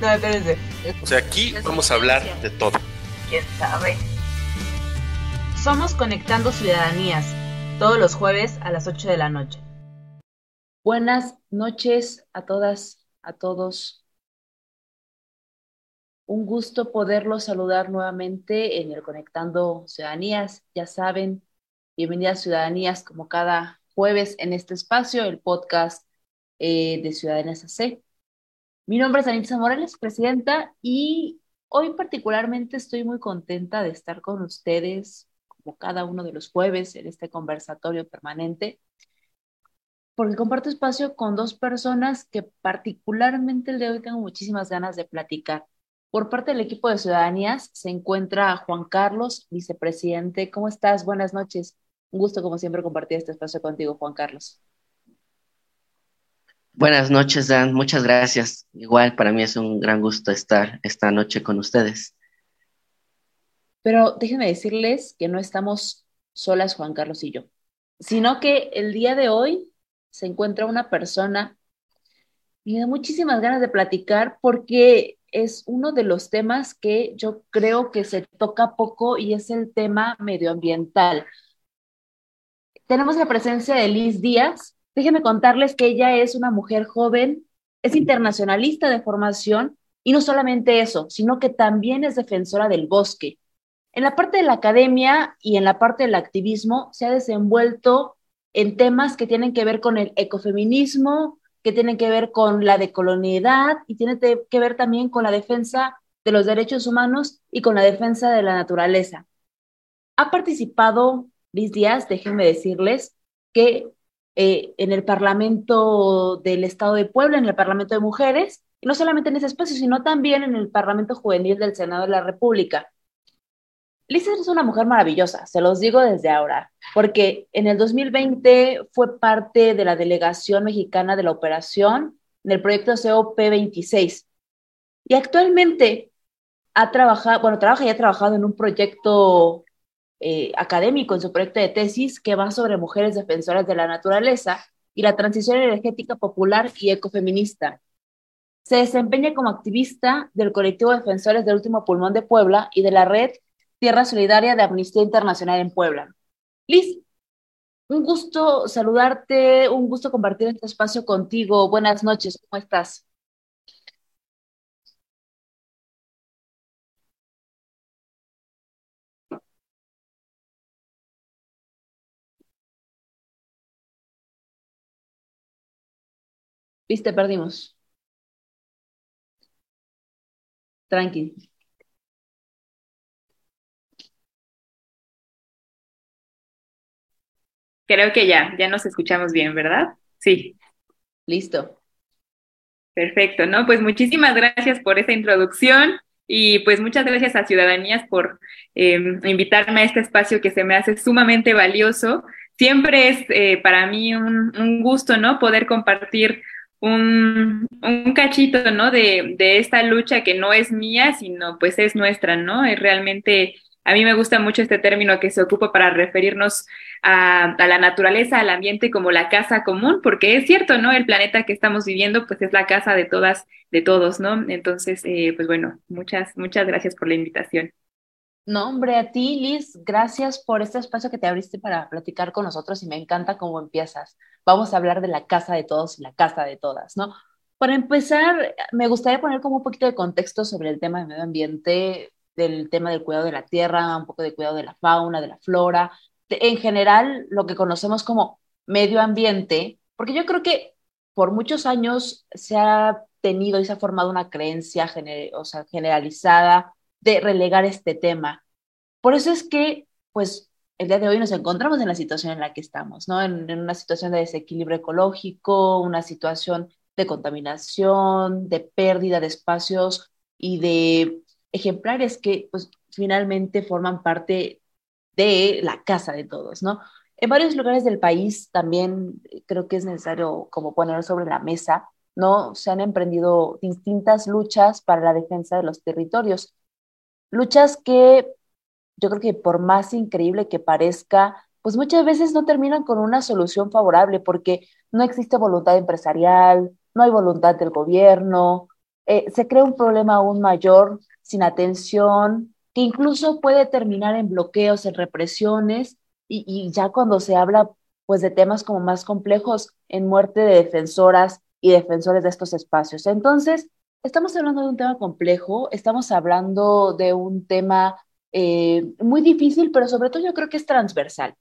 No, espérense. O sea, aquí vamos a hablar de todo. ¿Quién sabe? Somos Conectando Ciudadanías, todos los jueves a las 8 de la noche. Buenas noches a todas, a todos. Un gusto poderlos saludar nuevamente en el Conectando Ciudadanías. Ya saben, bienvenidas Ciudadanías como cada jueves en este espacio, el podcast eh, de Ciudadanías AC. Mi nombre es Anitza Morales, presidenta, y hoy particularmente estoy muy contenta de estar con ustedes, como cada uno de los jueves, en este conversatorio permanente, porque comparto espacio con dos personas que particularmente el de hoy tengo muchísimas ganas de platicar. Por parte del equipo de Ciudadanías se encuentra Juan Carlos, vicepresidente. ¿Cómo estás? Buenas noches. Un gusto, como siempre, compartir este espacio contigo, Juan Carlos. Buenas noches, Dan. Muchas gracias. Igual para mí es un gran gusto estar esta noche con ustedes. Pero déjenme decirles que no estamos solas, Juan Carlos y yo, sino que el día de hoy se encuentra una persona y me da muchísimas ganas de platicar porque es uno de los temas que yo creo que se toca poco y es el tema medioambiental. Tenemos la presencia de Liz Díaz, Déjenme contarles que ella es una mujer joven, es internacionalista de formación y no solamente eso, sino que también es defensora del bosque. En la parte de la academia y en la parte del activismo se ha desenvuelto en temas que tienen que ver con el ecofeminismo, que tienen que ver con la decolonialidad y tienen que ver también con la defensa de los derechos humanos y con la defensa de la naturaleza. Ha participado Liz Díaz, déjenme decirles, que eh, en el Parlamento del Estado de Puebla, en el Parlamento de Mujeres, y no solamente en ese espacio, sino también en el Parlamento Juvenil del Senado de la República. Lisa es una mujer maravillosa, se los digo desde ahora, porque en el 2020 fue parte de la delegación mexicana de la operación en el proyecto COP26. Y actualmente ha trabajado, bueno, trabaja y ha trabajado en un proyecto eh, académico en su proyecto de tesis que va sobre mujeres defensoras de la naturaleza y la transición energética popular y ecofeminista. Se desempeña como activista del colectivo Defensores del Último Pulmón de Puebla y de la red Tierra Solidaria de Amnistía Internacional en Puebla. Liz, un gusto saludarte, un gusto compartir este espacio contigo. Buenas noches, ¿cómo estás? Viste, perdimos. Tranqui. Creo que ya, ya nos escuchamos bien, ¿verdad? Sí. Listo. Perfecto, ¿no? Pues muchísimas gracias por esa introducción y pues muchas gracias a Ciudadanías por eh, invitarme a este espacio que se me hace sumamente valioso. Siempre es eh, para mí un, un gusto, ¿no? Poder compartir un, un cachito, ¿no? De, de esta lucha que no es mía, sino pues es nuestra, ¿no? Es realmente, a mí me gusta mucho este término que se ocupa para referirnos a, a, la naturaleza, al ambiente como la casa común, porque es cierto, ¿no? El planeta que estamos viviendo, pues es la casa de todas, de todos, ¿no? Entonces, eh, pues bueno, muchas, muchas gracias por la invitación. No, hombre, a ti, Liz, gracias por este espacio que te abriste para platicar con nosotros y me encanta cómo empiezas. Vamos a hablar de la casa de todos y la casa de todas, ¿no? Para empezar, me gustaría poner como un poquito de contexto sobre el tema del medio ambiente, del tema del cuidado de la tierra, un poco de cuidado de la fauna, de la flora, de, en general lo que conocemos como medio ambiente, porque yo creo que por muchos años se ha tenido y se ha formado una creencia gener o sea, generalizada de relegar este tema. Por eso es que, pues, el día de hoy nos encontramos en la situación en la que estamos, ¿no? En, en una situación de desequilibrio ecológico, una situación de contaminación, de pérdida de espacios y de ejemplares que pues finalmente forman parte de la casa de todos, ¿no? En varios lugares del país también creo que es necesario como poner sobre la mesa, ¿no? Se han emprendido distintas luchas para la defensa de los territorios. Luchas que yo creo que por más increíble que parezca, pues muchas veces no terminan con una solución favorable porque no existe voluntad empresarial, no hay voluntad del gobierno, eh, se crea un problema aún mayor sin atención, que incluso puede terminar en bloqueos, en represiones, y, y ya cuando se habla pues de temas como más complejos, en muerte de defensoras y defensores de estos espacios. Entonces, estamos hablando de un tema complejo, estamos hablando de un tema eh, muy difícil, pero sobre todo yo creo que es transversal.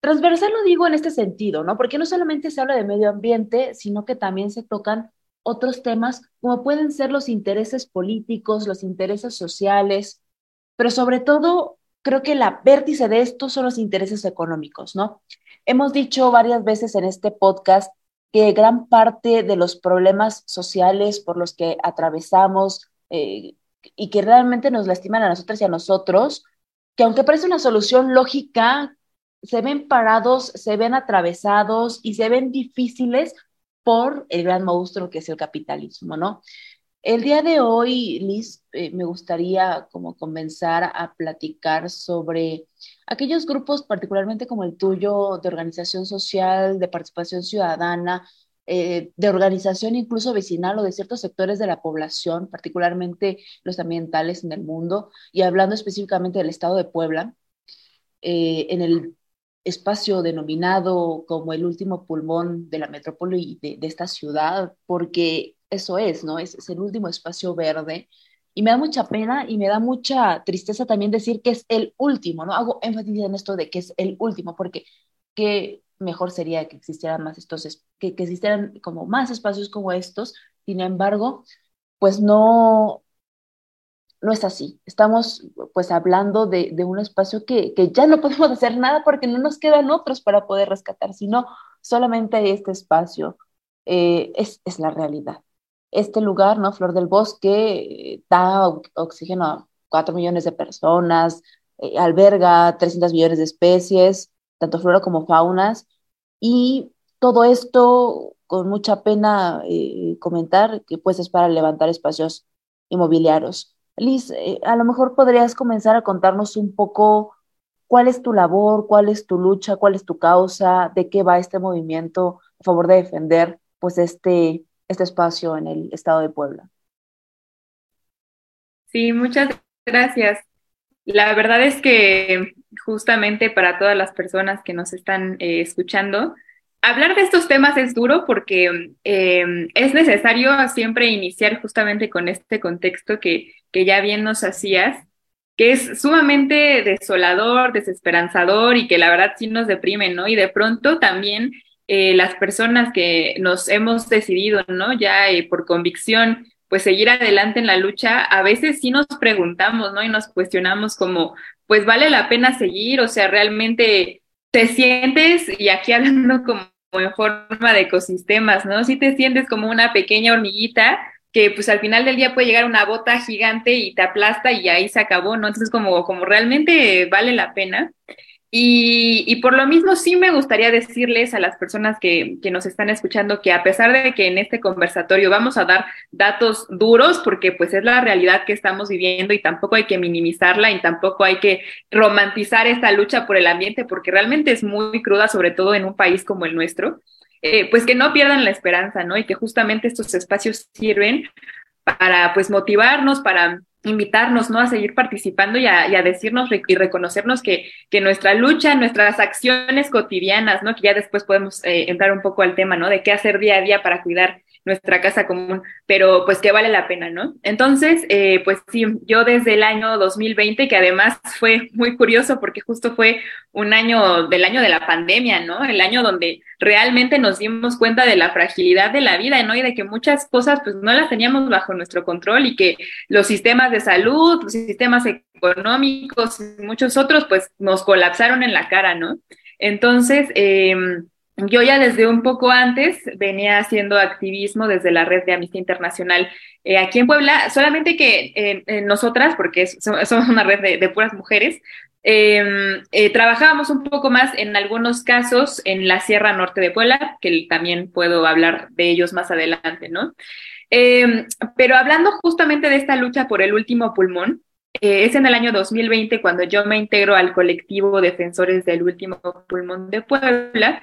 Transversal lo digo en este sentido, ¿no? Porque no solamente se habla de medio ambiente, sino que también se tocan otros temas como pueden ser los intereses políticos, los intereses sociales, pero sobre todo creo que la vértice de esto son los intereses económicos, ¿no? Hemos dicho varias veces en este podcast que gran parte de los problemas sociales por los que atravesamos, eh, y que realmente nos lastiman a nosotras y a nosotros, que aunque parece una solución lógica, se ven parados, se ven atravesados y se ven difíciles por el gran monstruo que es el capitalismo, ¿no? El día de hoy, Liz, eh, me gustaría como comenzar a platicar sobre aquellos grupos, particularmente como el tuyo, de organización social, de participación ciudadana, eh, de organización incluso vecinal o de ciertos sectores de la población, particularmente los ambientales en el mundo, y hablando específicamente del estado de Puebla, eh, en el espacio denominado como el último pulmón de la metrópoli de, de esta ciudad, porque eso es, ¿no? Es, es, el último espacio verde. Y me da mucha pena y me da mucha tristeza también decir que es el último, ¿no? Hago énfasis en esto de que es el último, porque que mejor sería que existieran más estos, que, existieran como más espacios como estos. Sin embargo, pues no, no es así. Estamos pues hablando de, un espacio que, que, ya no podemos hacer nada porque no nos quedan otros para poder rescatar, sino solamente este espacio eh, es, es, la realidad. Este lugar, ¿no? Flor del Bosque, da oxígeno a 4 millones de personas, eh, alberga 300 millones de especies, tanto flora como faunas, y todo esto, con mucha pena eh, comentar, que pues es para levantar espacios inmobiliarios. Liz, eh, a lo mejor podrías comenzar a contarnos un poco cuál es tu labor, cuál es tu lucha, cuál es tu causa, de qué va este movimiento a favor de defender pues este, este espacio en el estado de Puebla. Sí, muchas gracias. La verdad es que justamente para todas las personas que nos están eh, escuchando, hablar de estos temas es duro porque eh, es necesario siempre iniciar justamente con este contexto que, que ya bien nos hacías, que es sumamente desolador, desesperanzador y que la verdad sí nos deprime, ¿no? Y de pronto también eh, las personas que nos hemos decidido, ¿no? Ya eh, por convicción pues seguir adelante en la lucha, a veces sí nos preguntamos, ¿no? Y nos cuestionamos como, pues vale la pena seguir, o sea, realmente te sientes, y aquí hablando como en forma de ecosistemas, ¿no? Si te sientes como una pequeña hormiguita que pues al final del día puede llegar una bota gigante y te aplasta y ahí se acabó, ¿no? Entonces como, como realmente vale la pena. Y, por lo mismo sí me gustaría decirles a las personas que, que, nos están escuchando que a pesar de que en este conversatorio vamos a dar datos duros, porque pues es la realidad que estamos viviendo y tampoco hay que minimizarla y tampoco hay que romantizar esta lucha por el ambiente, porque realmente es muy cruda, sobre todo en un país como el nuestro, eh, pues que no pierdan la esperanza, ¿no? Y que justamente estos espacios sirven para pues motivarnos, para invitarnos ¿no? a seguir participando y a, y a decirnos y reconocernos que, que, nuestra lucha, nuestras acciones cotidianas, ¿no? que ya después podemos eh, entrar un poco al tema ¿no? de qué hacer día a día para cuidar nuestra casa común, pero pues que vale la pena, ¿no? Entonces, eh, pues sí, yo desde el año 2020, que además fue muy curioso porque justo fue un año del año de la pandemia, ¿no? El año donde realmente nos dimos cuenta de la fragilidad de la vida, ¿no? Y de que muchas cosas pues no las teníamos bajo nuestro control y que los sistemas de salud, los sistemas económicos y muchos otros pues nos colapsaron en la cara, ¿no? Entonces, eh, yo ya desde un poco antes venía haciendo activismo desde la red de Amnistía Internacional eh, aquí en Puebla, solamente que nosotras, porque somos una red de, de puras mujeres, em, eh, trabajábamos un poco más en algunos casos en la Sierra Norte de Puebla, que también puedo hablar de ellos más adelante, ¿no? Em, pero hablando justamente de esta lucha por el último pulmón, eh, es en el año 2020 cuando yo me integro al colectivo Defensores del Último Pulmón de Puebla,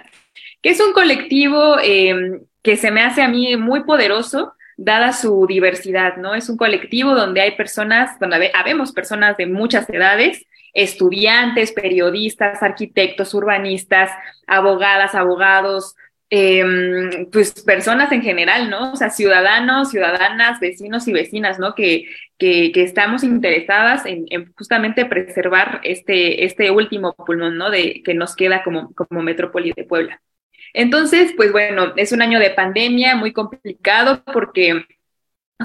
que es un colectivo eh, que se me hace a mí muy poderoso, dada su diversidad, ¿no? Es un colectivo donde hay personas, donde habemos personas de muchas edades, estudiantes, periodistas, arquitectos, urbanistas, abogadas, abogados, eh, pues personas en general, ¿no? O sea, ciudadanos, ciudadanas, vecinos y vecinas, ¿no? Que, que, que estamos interesadas en, en, justamente preservar este, este último pulmón, ¿no? De, que nos queda como, como metrópoli de Puebla. Entonces, pues bueno, es un año de pandemia muy complicado porque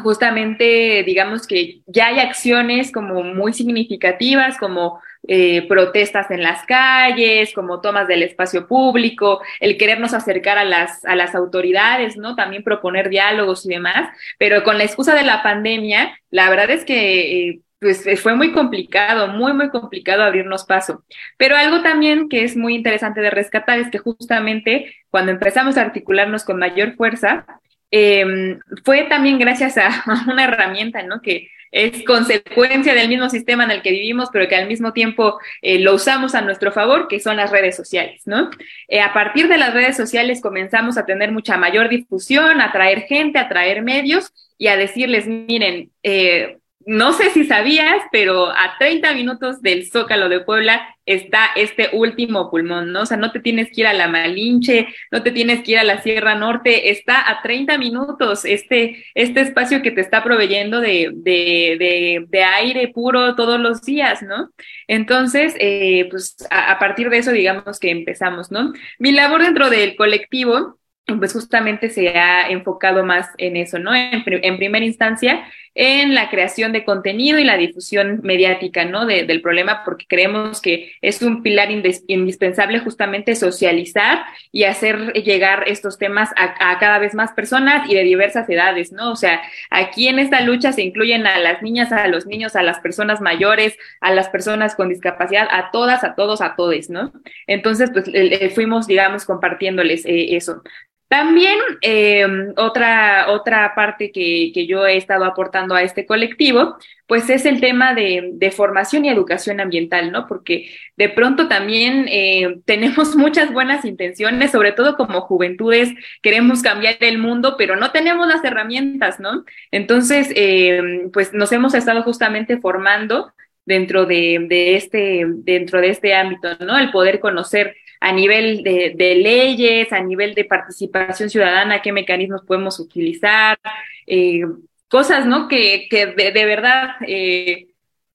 justamente digamos que ya hay acciones como muy significativas, como eh, protestas en las calles, como tomas del espacio público, el querernos acercar a las, a las autoridades, ¿no? También proponer diálogos y demás, pero con la excusa de la pandemia, la verdad es que eh, pues fue muy complicado, muy, muy complicado abrirnos paso. Pero algo también que es muy interesante de rescatar es que justamente cuando empezamos a articularnos con mayor fuerza, eh, fue también gracias a, una herramienta, ¿no? Que es consecuencia del mismo sistema en el que vivimos, pero que al mismo tiempo eh, lo usamos a nuestro favor, que son las redes sociales, ¿no? Eh, a partir de las redes sociales comenzamos a tener mucha mayor difusión, a traer gente, a traer medios y a decirles, miren, eh, no sé si sabías, pero a 30 minutos del Zócalo de Puebla está este último pulmón, ¿no? O sea, no te tienes que ir a la Malinche, no te tienes que ir a la Sierra Norte, está a 30 minutos este, este espacio que te está proveyendo de, de, de, aire puro todos los días, ¿no? Entonces, eh, pues a, a partir de eso, digamos que empezamos, ¿no? Mi labor dentro del colectivo pues justamente se ha enfocado más en eso, ¿no? En, en, primera instancia, en la creación de contenido y la difusión mediática, ¿no? De, del problema, porque creemos que es un pilar indispensable justamente socializar y hacer llegar estos temas a, cada vez más personas y de diversas edades, ¿no? O sea, aquí en esta lucha se incluyen a las niñas, a los niños, a las personas mayores, a las personas con discapacidad, a todas, a todos, a todes, ¿no? Entonces, pues eh, fuimos, digamos, compartiéndoles eh, eso. También eh, otra, otra parte que, que, yo he estado aportando a este colectivo, pues es el tema de, formación y educación ambiental, ¿no? Porque de pronto también eh, tenemos muchas buenas intenciones, sobre todo como juventudes, queremos cambiar el mundo, pero no tenemos las herramientas, ¿no? Entonces, eh, pues nos hemos estado justamente formando dentro de, de, este, dentro de este ámbito, ¿no? El poder conocer a nivel de, leyes, a nivel de participación ciudadana, qué mecanismos podemos utilizar, eh, cosas, ¿no? Que, que de, de verdad eh,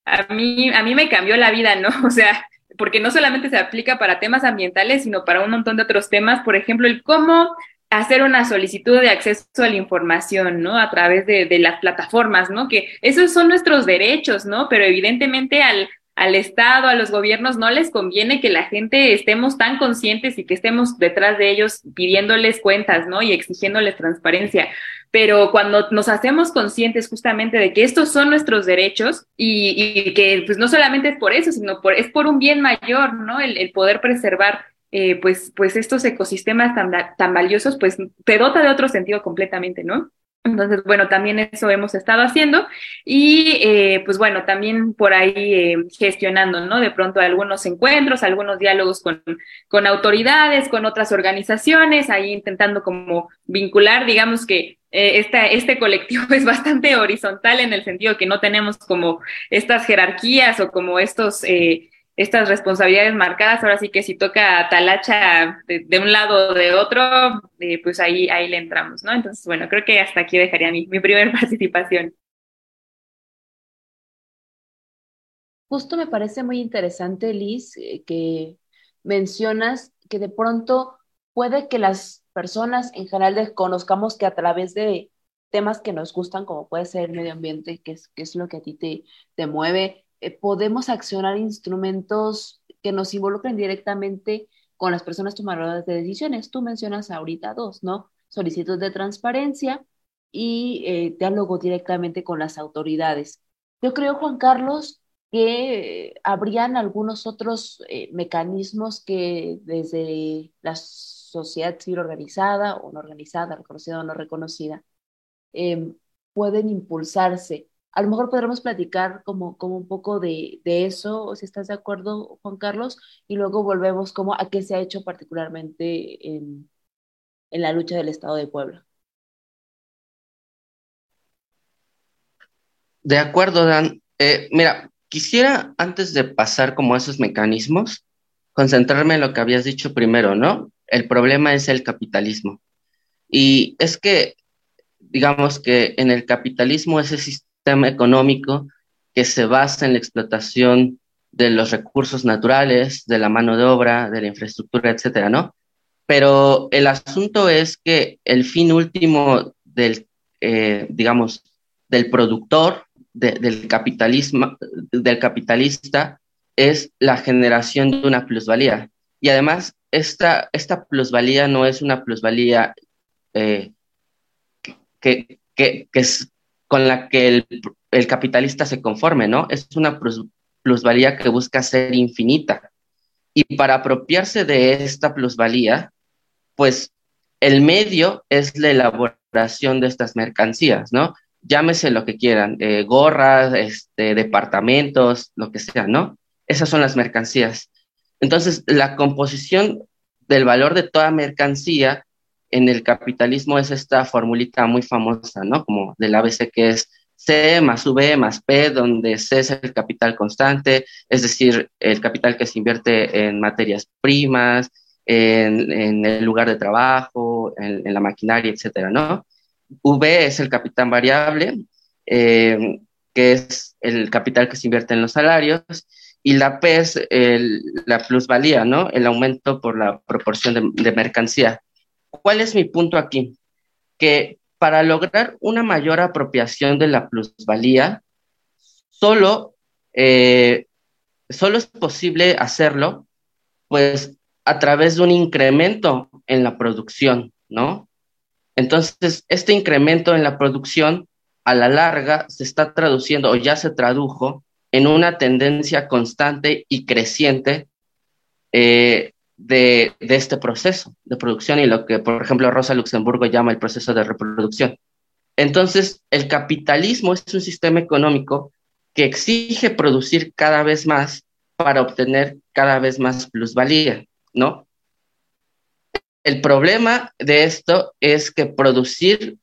a, mí, a mí me cambió la vida, ¿no? O sea, porque no solamente se aplica para temas ambientales, sino para un montón de otros temas, por ejemplo, el cómo hacer una solicitud de acceso a la información, ¿no? A través de, de las plataformas, ¿no? Que esos son nuestros derechos, ¿no? Pero evidentemente al al Estado, a los gobiernos, no les conviene que la gente estemos tan conscientes y que estemos detrás de ellos pidiéndoles cuentas, ¿no? Y exigiéndoles transparencia. Pero cuando nos hacemos conscientes justamente de que estos son nuestros derechos y, que pues no solamente es por eso, sino por, es por un bien mayor, ¿no? El, el poder preservar eh, pues, pues estos ecosistemas tan, tan valiosos, pues te dota de otro sentido completamente, ¿no? Entonces, bueno, también eso hemos estado haciendo y eh, pues bueno, también por ahí eh, gestionando, ¿no? De pronto algunos encuentros, algunos diálogos con, con autoridades, con otras organizaciones, ahí intentando como vincular, digamos que eh, esta, este colectivo es bastante horizontal en el sentido que no tenemos como estas jerarquías o como estos... Eh, estas responsabilidades marcadas, ahora sí que si toca talacha de, de un lado o de otro, eh, pues ahí, ahí le entramos, ¿no? Entonces, bueno, creo que hasta aquí dejaría mi, mi primera participación. Justo me parece muy interesante, Liz, eh, que mencionas que de pronto puede que las personas en general desconozcamos que a través de temas que nos gustan, como puede ser el medio ambiente, que es, que es lo que a ti te, te mueve, eh, podemos accionar instrumentos que nos involucren directamente con las personas tomadoras de decisiones. Tú mencionas ahorita dos, ¿no? Solicitud de transparencia y eh, diálogo directamente con las autoridades. Yo creo, Juan Carlos, que habrían algunos otros eh, mecanismos que desde la sociedad civil organizada o no organizada, reconocida o no reconocida, em, pueden impulsarse. A lo mejor podremos platicar como, como un poco de, de, eso, si estás de acuerdo, Juan Carlos, y luego volvemos como a qué se ha hecho particularmente en, en la lucha del Estado de Puebla. De acuerdo, Dan. Eh, mira, quisiera antes de pasar como a esos mecanismos, concentrarme en lo que habías dicho primero, ¿no? El problema es el capitalismo. Y es que, digamos que en el capitalismo ese sistema económico que se basa en la explotación de los recursos naturales, de la mano de obra, de la infraestructura, etcétera, ¿no? Pero el asunto es que el fin último del, eh, digamos, del productor del capitalismo, del capitalista es la generación de una plusvalía. Y además, esta, esta plusvalía no es una plusvalía eh, que, que, es con la que el, capitalista se conforme, ¿no? Es una plusvalía que busca ser infinita. Y para apropiarse de esta plusvalía, pues el medio es la elaboración de estas mercancías, ¿no? llámese lo que quieran, eh, gorras, este, departamentos, lo que sea, ¿no? Esas son las mercancías. Entonces, la composición del valor de toda mercancía en el capitalismo es esta formulita muy famosa, ¿no? Como del ABC que es C más V más P, donde C es el capital constante, es decir, el capital que se invierte en materias primas, en, el lugar de trabajo, en, en la maquinaria, etcétera, ¿no? V es el capital variable, eh, que es el capital que se invierte en los salarios, y la P es la plusvalía, ¿no? El aumento por la proporción de, mercancía. ¿Cuál es mi punto aquí? Que para lograr una mayor apropiación de la plusvalía, solo, eh, solo es posible hacerlo, pues, a través de un incremento en la producción, ¿no? Entonces, este incremento en la producción a la larga se está traduciendo o ya se tradujo en una tendencia constante y creciente eh, de, este proceso de producción y lo que, por ejemplo, Rosa Luxemburgo llama el proceso de reproducción. Entonces, el capitalismo es un sistema económico que exige producir cada vez más para obtener cada vez más plusvalía, ¿no? El problema de esto es que producir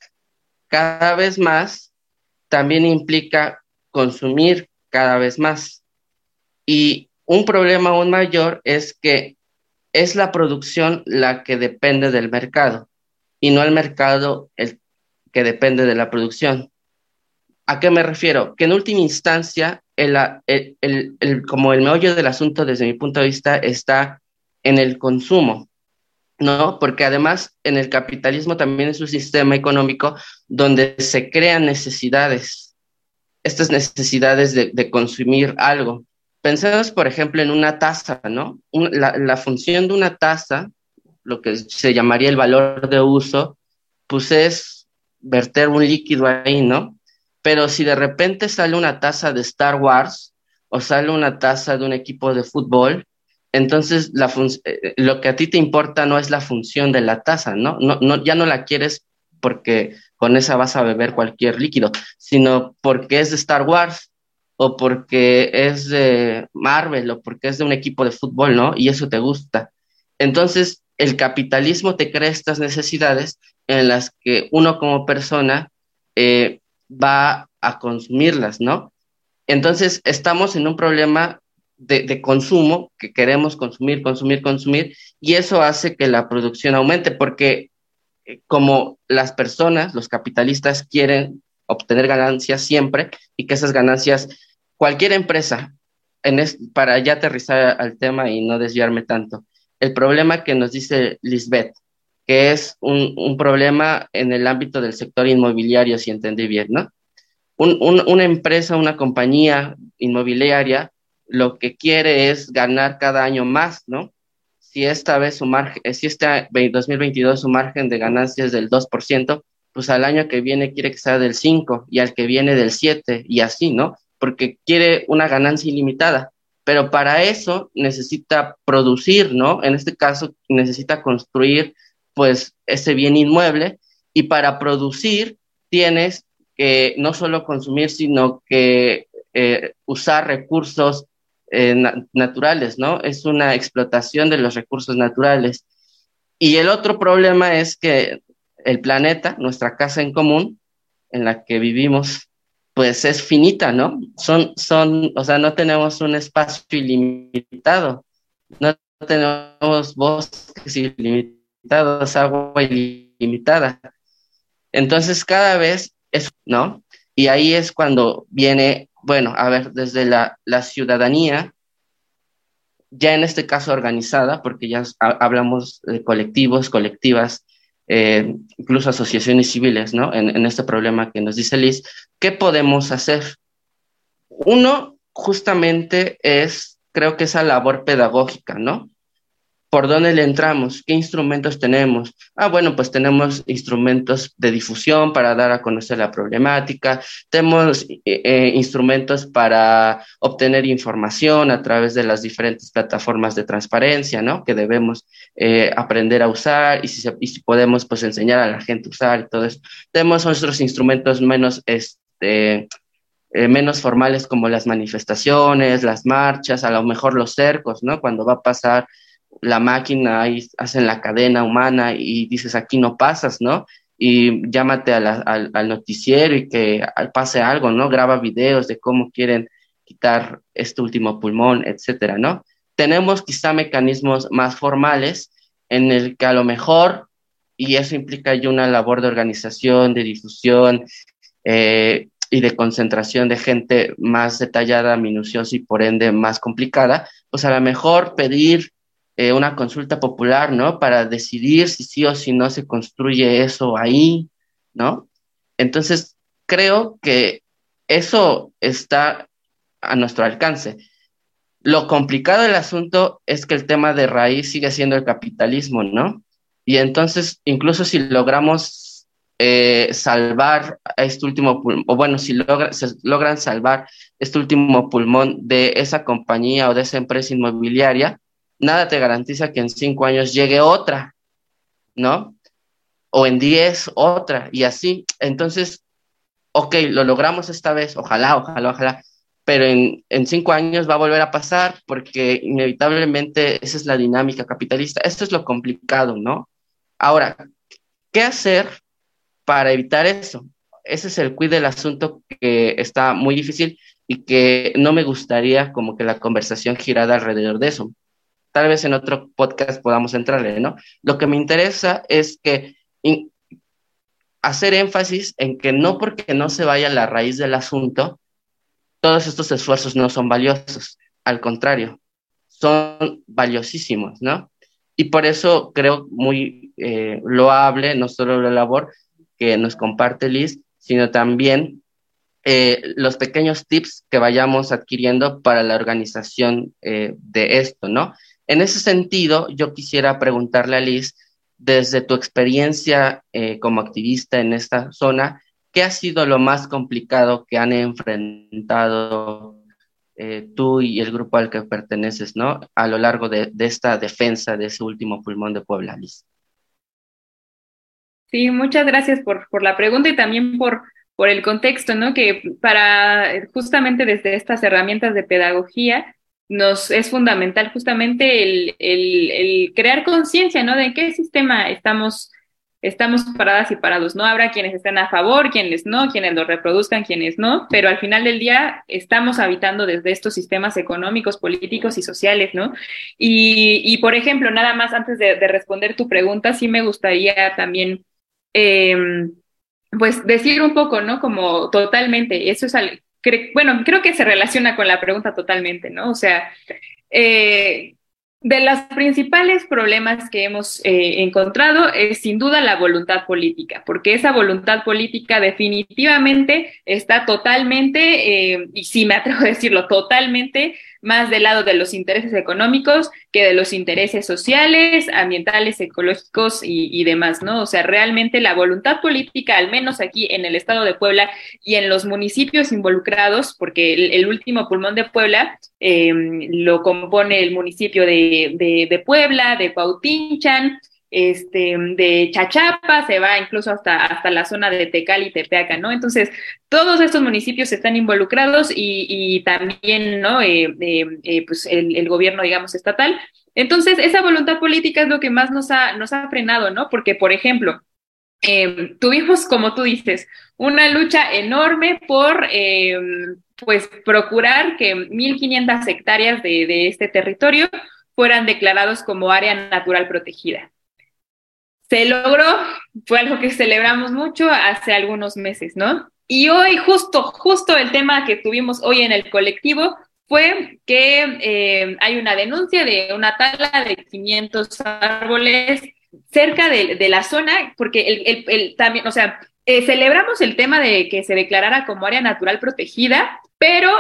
cada vez más también implica consumir cada vez más. Y un problema aún mayor es que es la producción la que depende del mercado y no el mercado el que depende de la producción. ¿A qué me refiero? Que en última instancia, el, como el meollo del asunto desde mi punto de vista está en el consumo. ¿no? Porque además en el capitalismo también es un sistema económico donde se crean necesidades, estas necesidades de, consumir algo. Pensemos, por ejemplo, en una tasa, ¿no? la, función de una tasa, lo que se llamaría el valor de uso, pues es verter un líquido ahí, ¿no? Pero si de repente sale una taza de Star Wars o sale una taza de un equipo de fútbol, entonces la eh, lo que a ti te importa no es la función de la taza, ¿no? No, ¿no? Ya no la quieres porque con esa vas a beber cualquier líquido, sino porque es de Star Wars o porque es de Marvel o porque es de un equipo de fútbol, ¿no? Y eso te gusta. Entonces, el capitalismo te crea estas necesidades en las que uno como persona eh, va a consumirlas, ¿no? Entonces, estamos en un problema de, consumo, que queremos consumir, consumir, consumir, y eso hace que la producción aumente, porque eh, como las personas, los capitalistas quieren obtener ganancias siempre y que esas ganancias, cualquier empresa, en para ya aterrizar al tema y no desviarme tanto, el problema que nos dice Lisbeth, que es un, un problema en el ámbito del sector inmobiliario, si entendí bien, ¿no? una empresa, una compañía inmobiliaria lo que quiere es ganar cada año más, ¿no? si esta vez su margen, si este 2022 su margen de ganancia es del 2%, pues al año que viene quiere que sea del 5 y al que viene del 7 y así, ¿no? Porque quiere una ganancia ilimitada. Pero para eso necesita producir, ¿no? En este caso necesita construir pues ese bien inmueble y para producir tienes que no solo consumir, sino que eh, usar recursos eh, naturales, ¿no? Es una explotación de los recursos naturales. Y el otro problema es que el planeta, nuestra casa en común, en la que vivimos, pues es finita, ¿no? Son, son, o sea, no tenemos un espacio ilimitado, no tenemos bosques ilimitados, agua ilimitada. Entonces, cada vez es, ¿no? Y ahí es cuando viene, bueno, a ver, desde la, la ciudadanía, ya en este caso organizada, porque ya hablamos de colectivos, colectivas, eh, incluso asociaciones civiles, ¿no? En, en, este problema que nos dice Liz, ¿qué podemos hacer? Uno, justamente, es, creo que esa labor pedagógica, ¿no? ¿Por dónde le entramos? ¿Qué instrumentos tenemos? Ah, bueno, pues tenemos instrumentos de difusión para dar a conocer la problemática, tenemos eh, eh, instrumentos para obtener información a través de las diferentes plataformas de transparencia, ¿no? Que debemos eh, aprender a usar y si, si podemos, pues enseñar a la gente a usar y todo eso. Tenemos otros instrumentos menos, este, menos formales como las manifestaciones, las marchas, a lo mejor los cercos, ¿no? Cuando va a pasar la máquina, ahí hacen la cadena humana y dices, aquí no pasas, ¿no? Y llámate al, noticiero y que pase algo, ¿no? Graba videos de cómo quieren quitar este último pulmón, etcétera, ¿no? Tenemos quizá mecanismos más formales en el que a lo mejor, y eso implica ya una labor de organización, de difusión eh, y de concentración de gente más detallada, minuciosa y por ende más complicada, pues a lo mejor pedir eh, una consulta popular, ¿no? Para decidir si sí o si no se construye eso ahí, ¿no? Entonces, creo que eso está a nuestro alcance. Lo complicado del asunto es que el tema de raíz sigue siendo el capitalismo, ¿no? Y entonces, incluso si logramos eh, salvar a este último pulmón, o bueno, si se logran salvar este último pulmón de esa compañía o de esa empresa inmobiliaria, nada te garantiza que en cinco años llegue otra, ¿no? O en diez otra, y así. Entonces, ok, lo logramos esta vez, ojalá, ojalá, ojalá, pero en, en cinco años va a volver a pasar porque inevitablemente esa es la dinámica capitalista. Esto es lo complicado, ¿no? Ahora, ¿qué hacer para evitar eso? Ese es el quid del asunto que está muy difícil y que no me gustaría como que la conversación girara alrededor de eso tal vez en otro podcast podamos entrarle, ¿no? Lo que me interesa es que hacer énfasis en que no porque no se vaya a la raíz del asunto, todos estos esfuerzos no son valiosos, al contrario, son valiosísimos, ¿no? Y por eso creo muy eh, loable no solo la labor que nos comparte Liz, sino también eh, los pequeños tips que vayamos adquiriendo para la organización eh, de esto, ¿no? En ese sentido, yo quisiera preguntarle a Liz, desde tu experiencia eh, como activista en esta zona, ¿qué ha sido lo más complicado que han enfrentado eh, tú y el grupo al que perteneces, ¿no? A lo largo de, esta defensa de ese último pulmón de Puebla, Liz. Sí, muchas gracias por, por la pregunta y también por, por el contexto, ¿no? Que para justamente desde estas herramientas de pedagogía, nos es fundamental justamente el, el, crear conciencia, ¿no? De qué sistema estamos, estamos paradas y parados, ¿no? Habrá quienes estén a favor, quienes no, quienes lo reproduzcan, quienes no, pero al final del día estamos habitando desde estos sistemas económicos, políticos y sociales, ¿no? Y, y por ejemplo, nada más antes de, de, responder tu pregunta, sí me gustaría también, eh, pues decir un poco, ¿no? Como totalmente, eso es bueno, creo que se relaciona con la pregunta totalmente, ¿no? O sea, eh, de los principales problemas que hemos eh, encontrado es sin duda la voluntad política, porque esa voluntad política definitivamente está totalmente, eh, y sí me atrevo a decirlo, totalmente más del lado de los intereses económicos que de los intereses sociales, ambientales, ecológicos y, demás, ¿no? O sea, realmente la voluntad política, al menos aquí en el estado de Puebla y en los municipios involucrados, porque el, último pulmón de Puebla eh, lo compone el municipio de, de, de Puebla, de Pautinchan, este, de Chachapa, se va incluso hasta, hasta la zona de Tecal y Tepeaca, ¿no? Entonces, todos estos municipios están involucrados y, y también, ¿no? Eh, eh, pues el, gobierno, digamos, estatal. Entonces, esa voluntad política es lo que más nos ha, nos ha frenado, ¿no? Porque, por ejemplo, eh, tuvimos, como tú dices, una lucha enorme por, pues, procurar que 1.500 hectáreas de, de este territorio fueran declarados como área natural protegida se logró, fue algo que celebramos mucho hace algunos meses, ¿no? Y hoy, justo, justo el tema que tuvimos hoy en el colectivo fue que eh, hay una denuncia de una tala de 500 árboles cerca de, la zona, porque el, el, también, o sea, eh, celebramos el tema de que se declarara como área natural protegida, pero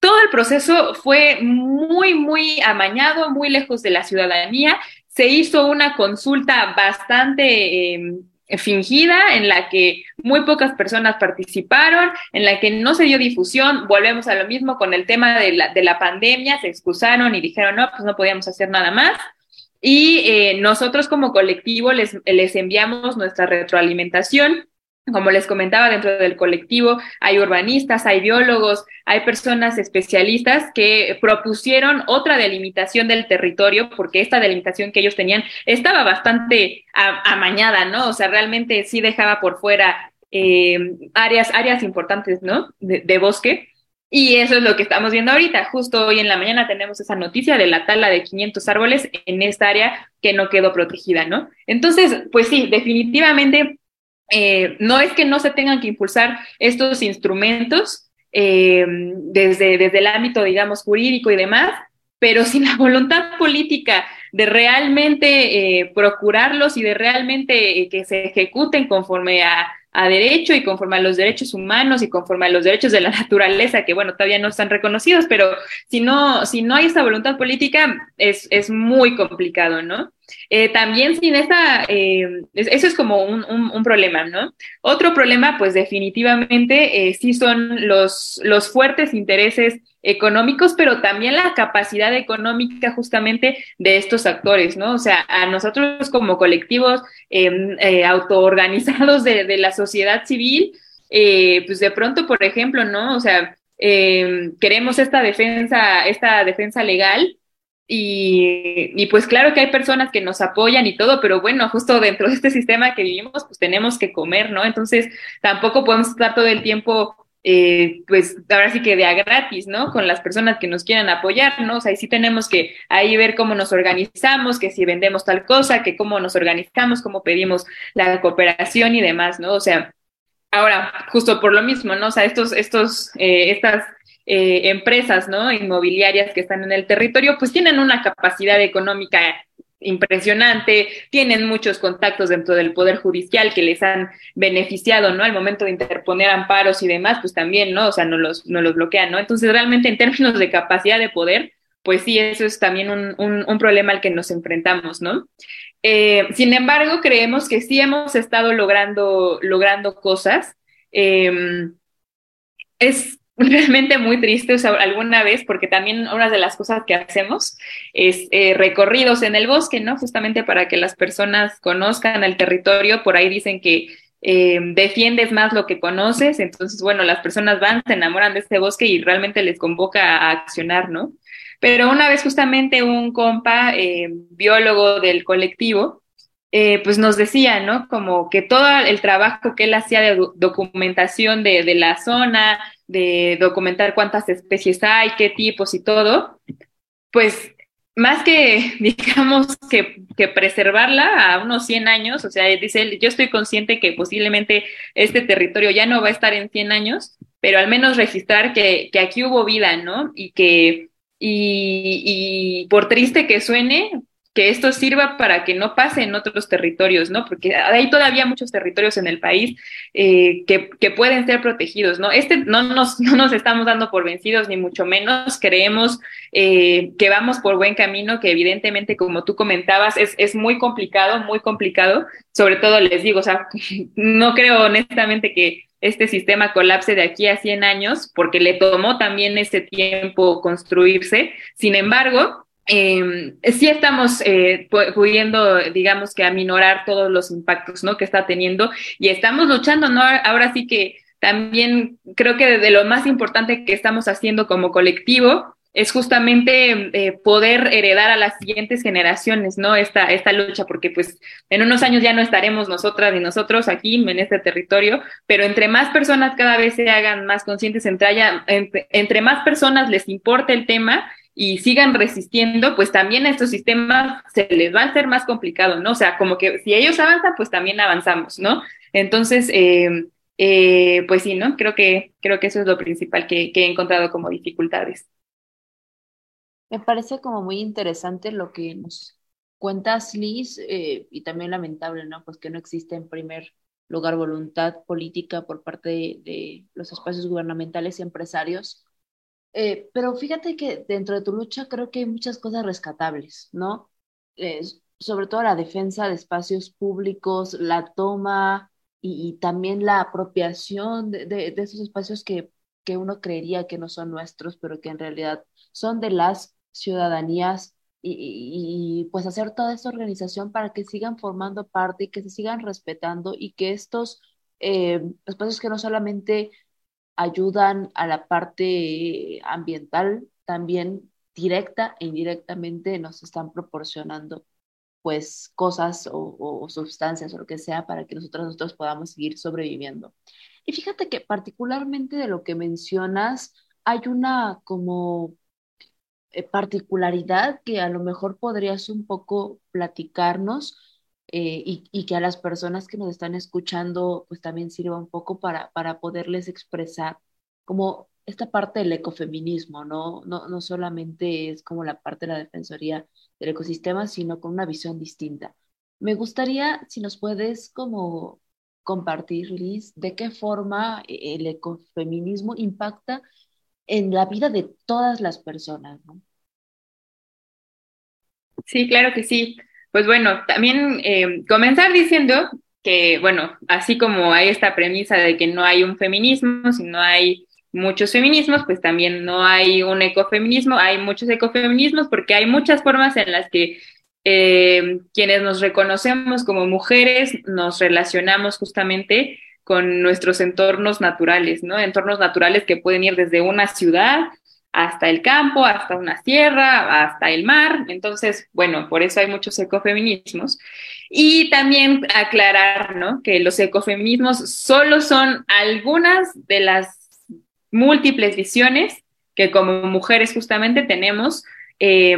todo el proceso fue muy, muy amañado, muy lejos de la ciudadanía se hizo una consulta bastante em, fingida en la que muy pocas personas participaron, en la que no se dio difusión. Volvemos a lo mismo con el tema de la, de la pandemia, se excusaron y dijeron, no, pues no podíamos hacer nada más. Y eh, nosotros como colectivo les, les enviamos nuestra retroalimentación como les comentaba, dentro del colectivo hay urbanistas, hay biólogos, hay personas especialistas que propusieron otra delimitación del territorio, porque esta delimitación que ellos tenían estaba bastante amañada, ¿no? O sea, realmente sí dejaba por fuera eh, áreas, áreas importantes, ¿no? De, bosque. Y eso es lo que estamos viendo ahorita. Justo hoy en la mañana tenemos esa noticia de la tala de 500 árboles en esta área que no quedó protegida, ¿no? Entonces, pues sí, definitivamente eh, no es que no se tengan que impulsar estos instrumentos eh, desde, desde el ámbito, digamos, jurídico y demás, pero sin la voluntad política de realmente eh, procurarlos y de realmente que se ejecuten conforme a, a derecho y conforme a los derechos humanos y conforme a los derechos de la naturaleza, que bueno, todavía no están reconocidos, pero si no, si no hay esa voluntad política, es, es muy complicado, ¿no? Eh, también sin esa, eh, eso es como un, un, problema, ¿no? Otro problema, pues definitivamente eh, sí son los, los fuertes intereses económicos, pero también la capacidad económica justamente de estos actores, ¿no? O sea, a nosotros como colectivos em, autoorganizados de, de, la sociedad civil, pues de pronto, por ejemplo, ¿no? O sea, em, queremos esta defensa, esta defensa legal, y, pues claro que hay personas que nos apoyan y todo, pero bueno, justo dentro de este sistema que vivimos, pues tenemos que comer, ¿no? Entonces tampoco podemos estar todo el tiempo, eh, pues ahora sí que de a gratis, ¿no? Con las personas que nos quieran apoyar, ¿no? O sea, ahí sí tenemos que ahí ver cómo nos organizamos, que si vendemos tal cosa, que cómo nos organizamos, cómo pedimos la cooperación y demás, ¿no? O sea, ahora, justo por lo mismo, ¿no? O sea, estos, estos, eh, estas eh, empresas inmobiliarias que están en el territorio, pues tienen una capacidad económica impresionante, tienen muchos contactos dentro del Poder Judicial que les han beneficiado, ¿no? Al momento de interponer amparos y demás, pues también, ¿no? O sea, no los, no los bloquean, ¿no? Entonces, realmente en términos de capacidad de poder, pues sí, eso es también un, un, problema al que nos enfrentamos, ¿no? Eh, sin embargo, creemos que sí hemos estado logrando, logrando cosas. Eh, es realmente muy triste o sea, alguna vez, porque también una de las cosas que hacemos es eh, recorridos en el bosque, ¿no? Justamente para que las personas conozcan el territorio, por ahí dicen que eh, defiendes más lo que conoces, entonces, bueno, las personas van, se enamoran de este bosque y realmente les convoca a accionar, ¿no? Pero una vez justamente un compa, eh, biólogo del colectivo, eh, pues nos decía, ¿no? Como que todo el trabajo que él hacía de documentación de, la zona, de documentar cuántas especies hay, qué tipos y todo, pues más que, digamos, que, preservarla a unos 100 años, o sea, dice él, yo estoy consciente que posiblemente este territorio ya no va a estar en 100 años, pero al menos registrar que, aquí hubo vida, ¿no? Y que, y por triste que suene, que esto sirva para que no pase en otros territorios, ¿no? Porque hay todavía muchos territorios en el país eh, que, que, pueden ser protegidos, ¿no? Este no nos, no nos estamos dando por vencidos, ni mucho menos. Creemos eh, que vamos por buen camino, que evidentemente, como tú comentabas, es, es muy complicado, muy complicado. Sobre todo les digo, o sea, no creo honestamente que este sistema colapse de aquí a 100 años, porque le tomó también ese tiempo construirse. Sin embargo, eh, sí estamos eh, pudiendo, digamos que aminorar todos los impactos, ¿no? Que está teniendo y estamos luchando, ¿no? Ahora sí que también creo que de lo más importante que estamos haciendo como colectivo es justamente eh, poder heredar a las siguientes generaciones, ¿no? Esta, esta lucha, porque pues en unos años ya no estaremos nosotras ni nosotros aquí en este territorio, pero entre más personas cada vez se hagan más conscientes, entre, haya, entre, entre más personas les importe el tema, y sigan resistiendo, pues también a estos sistemas se les va a hacer más complicado, ¿no? O sea, como que si ellos avanzan, pues también avanzamos, ¿no? Entonces, eh, eh, pues sí, ¿no? Creo que, creo que eso es lo principal que, he encontrado como dificultades. Me parece como muy interesante lo que nos cuentas, Liz, eh, y también lamentable, ¿no? Pues que no existe en primer lugar voluntad política por parte de los espacios gubernamentales y empresarios eh, pero fíjate que dentro de tu lucha creo que hay muchas cosas rescatables, ¿no? sobre todo la defensa de espacios públicos, la toma y, también la apropiación de, esos espacios que, que uno creería que no son nuestros, pero que en realidad son de las ciudadanías y, pues hacer toda esta organización para que sigan formando parte y que se sigan respetando y que estos eh, espacios que no solamente ayudan a la parte ambiental, también directa e indirectamente nos están proporcionando pues cosas o, sustancias o lo que sea para que nosotros, nosotros podamos seguir sobreviviendo. Y fíjate que particularmente de lo que mencionas, hay una como eh, particularidad que a lo mejor podrías un poco platicarnos eh, y, que a las personas que nos están escuchando pues también sirva un poco para, para poderles expresar como esta parte del ecofeminismo, ¿no? No, no solamente es como la parte de la defensoría del ecosistema, sino con una visión distinta. Me gustaría si nos puedes como compartir, Liz, de qué forma el ecofeminismo impacta en la vida de todas las personas, ¿no? Sí, claro que sí. Pues bueno, también eh, comenzar diciendo que, bueno, así como hay esta premisa de que no hay un feminismo, si no hay muchos feminismos, pues también no hay un ecofeminismo, hay muchos ecofeminismos porque hay muchas formas en las que eh, quienes nos reconocemos como mujeres nos relacionamos justamente con nuestros entornos naturales, ¿no? Entornos naturales que pueden ir desde una ciudad hasta el campo, hasta una sierra, hasta el mar. Entonces, bueno, por eso hay muchos ecofeminismos. Y también aclarar, ¿no? Que los ecofeminismos solo son algunas de las múltiples visiones que como mujeres justamente tenemos. Eh,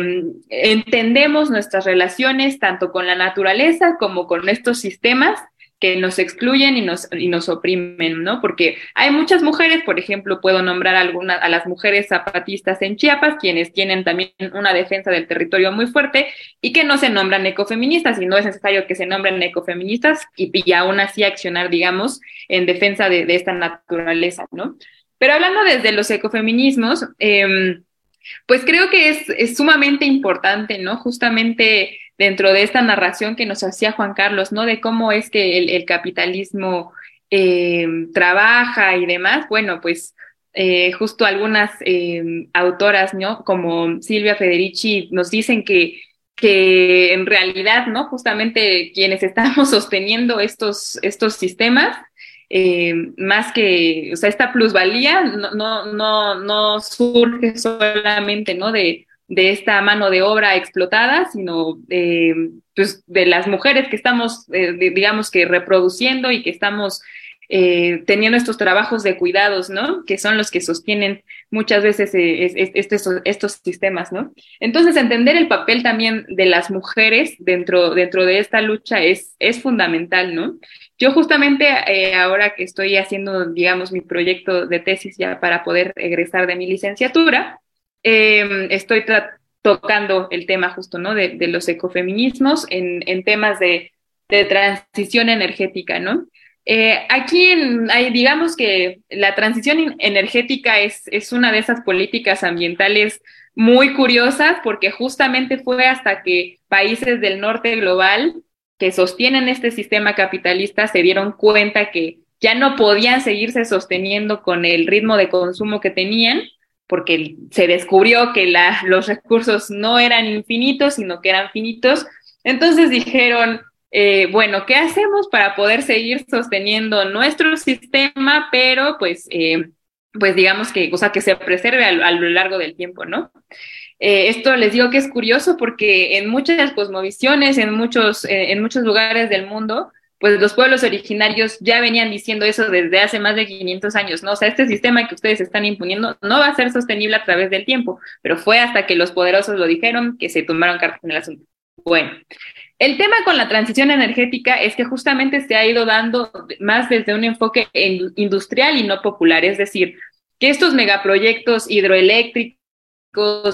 entendemos nuestras relaciones tanto con la naturaleza como con estos sistemas que nos excluyen y nos, y nos oprimen, ¿no? Porque hay muchas mujeres, por ejemplo, puedo nombrar algunas a las mujeres zapatistas en Chiapas, quienes tienen también una defensa del territorio muy fuerte y que no se nombran ecofeministas y no es necesario que se nombren ecofeministas y, y aún así accionar, digamos, en defensa de, de esta naturaleza, ¿no? Pero hablando desde los ecofeminismos, eh, pues creo que es, es sumamente importante, ¿no? Justamente dentro de esta narración que nos hacía Juan Carlos, ¿no? De cómo es que el, capitalismo eh, trabaja y demás. Bueno, pues eh, justo algunas eh, autoras, ¿no? Como Silvia Federici nos dicen que, que en realidad, ¿no? Justamente quienes estamos sosteniendo estos, estos sistemas, más que, o sea, esta plusvalía no, no, no, no surge solamente, ¿no? De, de esta mano de obra explotada, sino eh, pues de las mujeres que estamos, eh, digamos que reproduciendo y que estamos eh, teniendo estos trabajos de cuidados, ¿no? Que son los que sostienen muchas veces estos, estos sistemas, ¿no? Entonces, entender el papel también de las mujeres dentro, dentro de esta lucha es, es fundamental, ¿no? Yo justamente ahora que estoy haciendo, digamos, mi proyecto de tesis ya para poder egresar de mi licenciatura, eh, estoy tocando el tema justo, ¿no? De, los ecofeminismos en, temas de, de, transición energética, ¿no? Eh, aquí hay, digamos que la transición energética es, es una de esas políticas ambientales muy curiosas porque justamente fue hasta que países del norte global que sostienen este sistema capitalista se dieron cuenta que ya no podían seguirse sosteniendo con el ritmo de consumo que tenían, porque se descubrió que los recursos no eran infinitos, sino que eran finitos. Entonces dijeron, eh, bueno, ¿qué hacemos para poder seguir sosteniendo nuestro sistema, pero pues, eh, pues digamos que, o que se preserve a, lo largo del tiempo, ¿no? Eh, esto les digo que es curioso porque en muchas cosmovisiones, en muchos, en muchos lugares del mundo, pues los pueblos originarios ya venían diciendo eso desde hace más de 500 años, ¿no? O sea, este sistema que ustedes están imponiendo no va a ser sostenible a través del tiempo, pero fue hasta que los poderosos lo dijeron que se tomaron cartas en el asunto. Bueno, el tema con la transición energética es que justamente se ha ido dando más desde un enfoque industrial y no popular, es decir, que estos megaproyectos hidroeléctricos,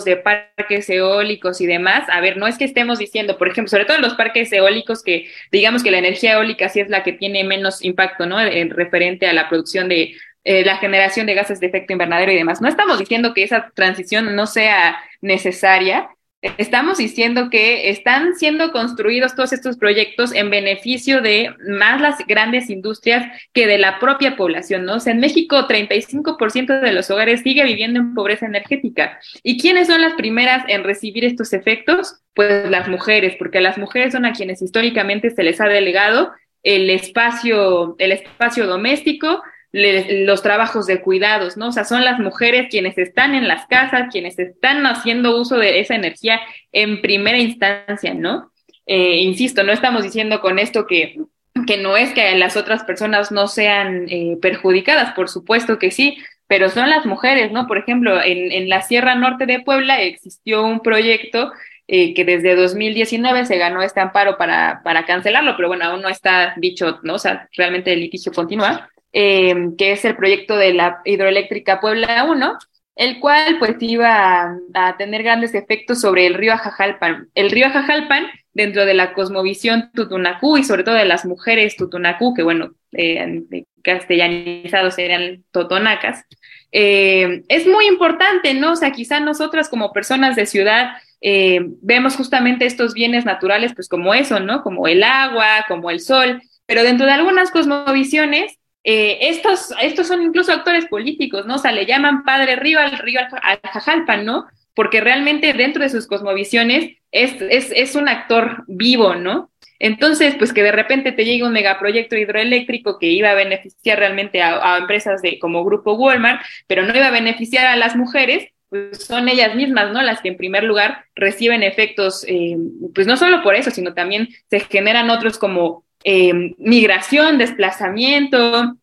de parques eólicos y demás, a ver, no es que estemos diciendo, por ejemplo, sobre todo en los parques eólicos, que digamos que la energía eólica sí es la que tiene menos impacto, ¿no? En referente a la producción de eh, la generación de gases de efecto invernadero y demás. No estamos diciendo que esa transición no sea necesaria, Estamos diciendo que están siendo construidos todos estos proyectos en beneficio de más las grandes industrias que de la propia población, ¿no? O sea, en México 35% de los hogares sigue viviendo en pobreza energética. ¿Y quiénes son las primeras en recibir estos efectos? Pues las mujeres, porque las mujeres son a quienes históricamente se les ha delegado el espacio, el espacio doméstico, los trabajos de cuidados, ¿no? O sea, son las mujeres quienes están en las casas, quienes están haciendo uso de esa energía en primera instancia, ¿no? Eh, insisto, no estamos diciendo con esto que, que no es que las otras personas no sean eh, perjudicadas, por supuesto que sí, pero son las mujeres, ¿no? Por ejemplo, en, en la Sierra Norte de Puebla existió un proyecto eh, que desde 2019 se ganó este amparo para, para cancelarlo, pero bueno, aún no está dicho, ¿no? O sea, realmente el litigio continúa. Eh, que es el proyecto de la hidroeléctrica Puebla 1, el cual pues iba a, tener grandes efectos sobre el río Ajajalpan. El río Ajajalpan, dentro de la cosmovisión tutunacú y sobre todo de las mujeres tutunacú, que bueno, eh, castellanizados serían totonacas, es muy importante, ¿no? O sea, quizá nosotras como personas de ciudad eh, vemos justamente estos bienes naturales pues como eso, ¿no? Como el agua, como el sol, pero dentro de algunas cosmovisiones eh, estos, estos son incluso actores políticos, ¿no? O sea, le llaman padre río al río al Jajalpan, ¿no? Porque realmente dentro de sus cosmovisiones es, es, es un actor vivo, ¿no? Entonces, pues que de repente te llegue un megaproyecto hidroeléctrico que iba a beneficiar realmente a, empresas de, como Grupo Walmart, pero no iba a beneficiar a las mujeres, pues son ellas mismas, ¿no? Las que en primer lugar reciben efectos, eh, pues no solo por eso, sino también se generan otros como eh, migración, desplazamiento,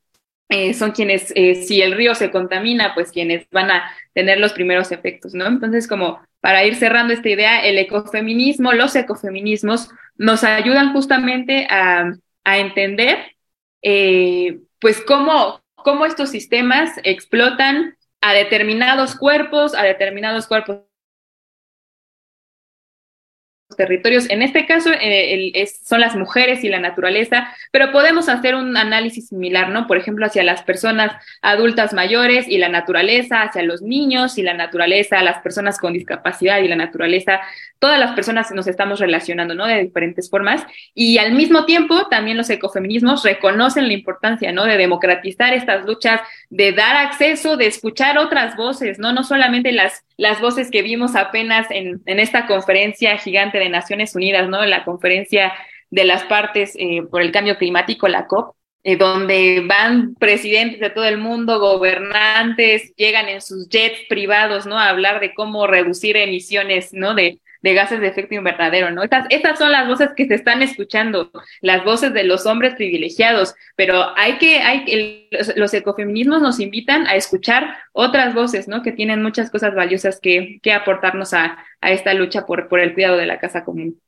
eh, son quienes, eh, si el río se contamina, pues quienes van a tener los primeros efectos, ¿no? Entonces, como para ir cerrando esta idea, el ecofeminismo, los ecofeminismos nos ayudan justamente a, a entender, eh, pues, cómo, cómo estos sistemas explotan a determinados cuerpos, a determinados cuerpos territorios. En este caso eh, son las mujeres y la naturaleza, pero podemos hacer un análisis similar, ¿no? Por ejemplo, hacia las personas adultas mayores y la naturaleza, hacia los niños y la naturaleza, las personas con discapacidad y la naturaleza. Todas las personas nos estamos relacionando, ¿no? De diferentes formas. Y al mismo tiempo, también los ecofeminismos reconocen la importancia, ¿no? De democratizar estas luchas, de dar acceso, de escuchar otras voces, ¿no? No solamente las, las voces que vimos apenas en, en esta conferencia gigante de Naciones Unidas, ¿no? La conferencia de las partes eh, por el cambio climático, la COP, eh, donde van presidentes de todo el mundo, gobernantes, llegan en sus jets privados, ¿no? A hablar de cómo reducir emisiones, ¿no? De, de gases de efecto invernadero, ¿no? Estas, estas son las voces que se están escuchando, las voces de los hombres privilegiados, pero hay que, hay el, los ecofeminismos nos invitan a escuchar otras voces, ¿no? Que tienen muchas cosas valiosas que, que aportarnos a, a esta lucha por, por el cuidado de la casa común.